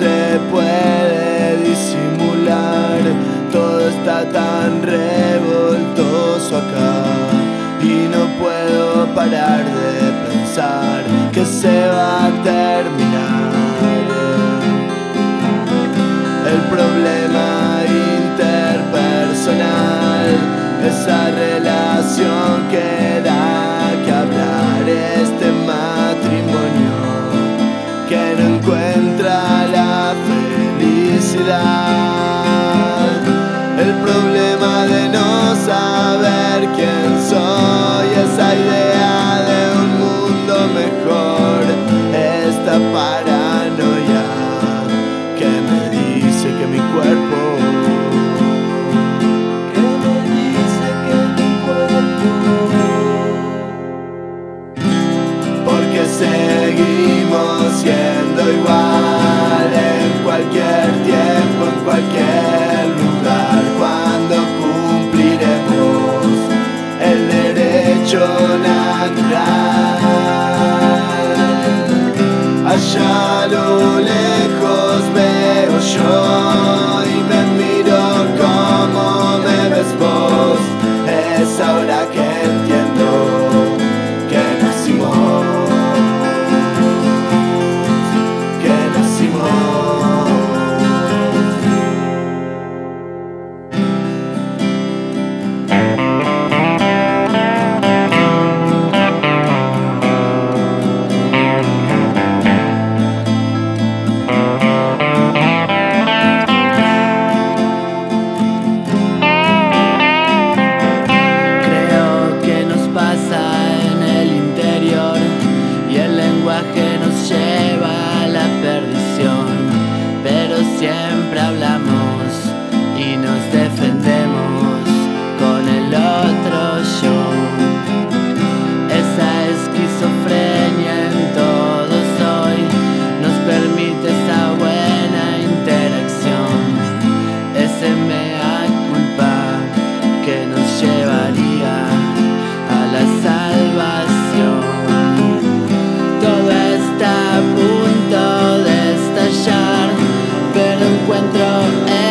se puede disimular, todo está tan revoltoso acá y no puedo parar de pensar que se va a terminar. El problema de no saber quién soy, esa idea de un mundo mejor, esta paranoia que me dice que mi cuerpo que me dice que mi cuerpo porque seguimos allá a lo lejos veo yo. control.